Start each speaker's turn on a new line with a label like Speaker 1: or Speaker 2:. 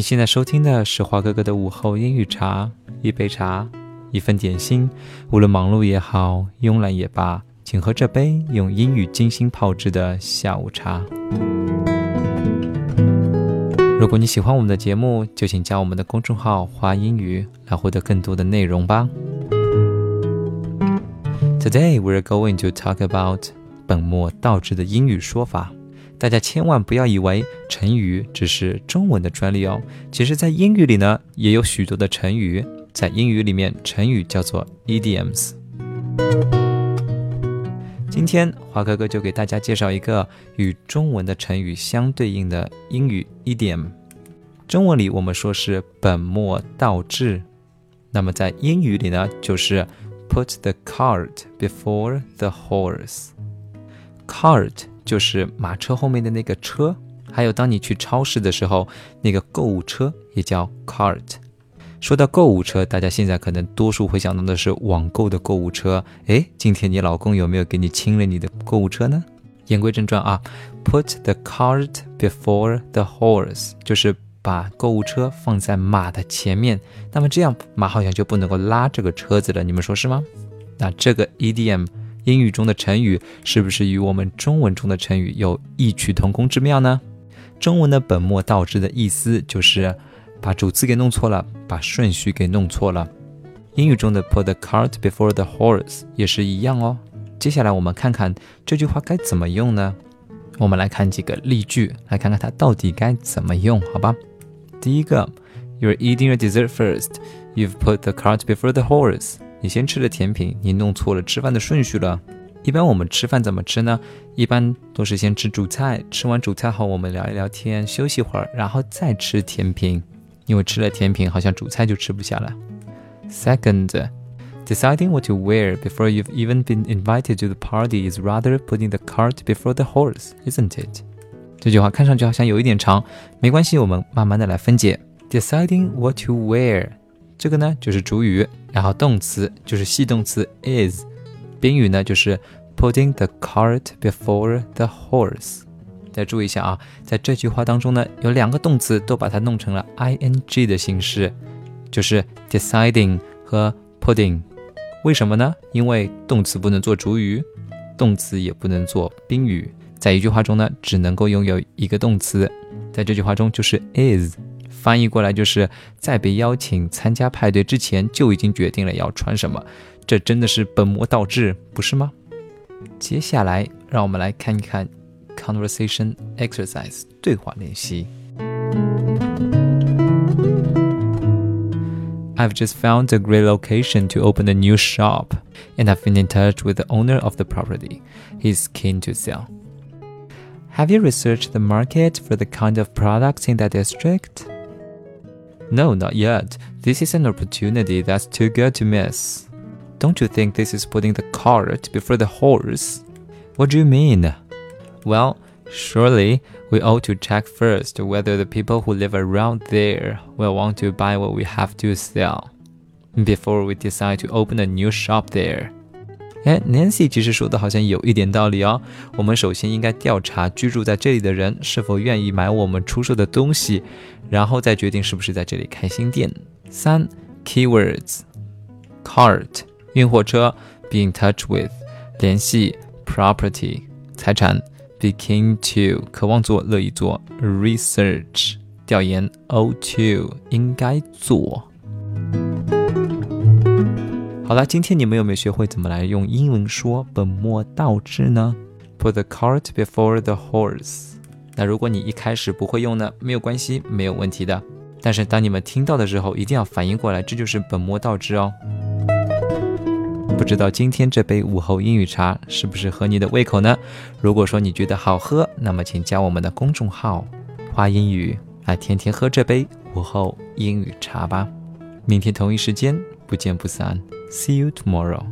Speaker 1: 你现在收听的是华哥哥的午后英语茶，一杯茶，一份点心。无论忙碌也好，慵懒也罢，请喝这杯用英语精心泡制的下午茶。如果你喜欢我们的节目，就请加我们的公众号“华英语”来获得更多的内容吧。Today we're going to talk about 本末倒置的英语说法。大家千万不要以为成语只是中文的专利哦，其实，在英语里呢，也有许多的成语。在英语里面，成语叫做 idioms。今天华哥哥就给大家介绍一个与中文的成语相对应的英语 idiom。中文里我们说是本末倒置，那么在英语里呢，就是 put the cart before the horse。cart 就是马车后面的那个车，还有当你去超市的时候，那个购物车也叫 cart。说到购物车，大家现在可能多数会想到的是网购的购物车。诶，今天你老公有没有给你清了你的购物车呢？言归正传啊，put the cart before the horse，就是把购物车放在马的前面。那么这样马好像就不能够拉这个车子了，你们说是吗？那这个 EDM。英语中的成语是不是与我们中文中的成语有异曲同工之妙呢？中文的本末倒置的意思就是把主词给弄错了，把顺序给弄错了。英语中的 put the cart before the horse 也是一样哦。接下来我们看看这句话该怎么用呢？我们来看几个例句，来看看它到底该怎么用，好吧？第一个，You're eating your dessert first. You've put the cart before the horse. 你先吃了甜品，你弄错了吃饭的顺序了。一般我们吃饭怎么吃呢？一般都是先吃主菜，吃完主菜后我们聊一聊天，休息会儿，然后再吃甜品。因为吃了甜品，好像主菜就吃不下了。Second, deciding what to wear before you've even been invited to the party is rather putting the cart before the horse, isn't it？这句话看上去好像有一点长，没关系，我们慢慢的来分解。Deciding what to wear，这个呢就是主语。然后动词就是系动词 is，宾语呢就是 putting the cart before the horse。再注意一下啊，在这句话当中呢，有两个动词都把它弄成了 ing 的形式，就是 deciding 和 putting。为什么呢？因为动词不能做主语，动词也不能做宾语，在一句话中呢，只能够拥有一个动词，在这句话中就是 is。翻译过来就是在被邀请参加派对之前就已经决定了要穿什么，这真的是本末倒置，不是吗？接下来让我们来看一看 conversation exercise 对话练习。I've just found a great location to open a new shop, and I've been in touch with the owner of the property. He's keen to sell. Have you researched the market for the kind of products in that district? No, not yet. This is an opportunity that's too good to miss. Don't you think this is putting the cart before the horse? What do you mean? Well, surely we ought to check first whether the people who live around there will want to buy what we have to sell before we decide to open a new shop there. 哎，Nancy 其实说的好像有一点道理哦。我们首先应该调查居住在这里的人是否愿意买我们出售的东西，然后再决定是不是在这里开新店。三，keywords，cart 运货车，be in touch with 联系，property 财产，be keen to 渴望做乐意做，research 调研，ought to 应该做。好了，今天你们有没有学会怎么来用英文说本末倒置呢？Put the cart before the horse。那如果你一开始不会用呢，没有关系，没有问题的。但是当你们听到的时候，一定要反应过来，这就是本末倒置哦。不知道今天这杯午后英语茶是不是合你的胃口呢？如果说你觉得好喝，那么请加我们的公众号“花英语”来天天喝这杯午后英语茶吧。明天同一时间不见不散。See you tomorrow.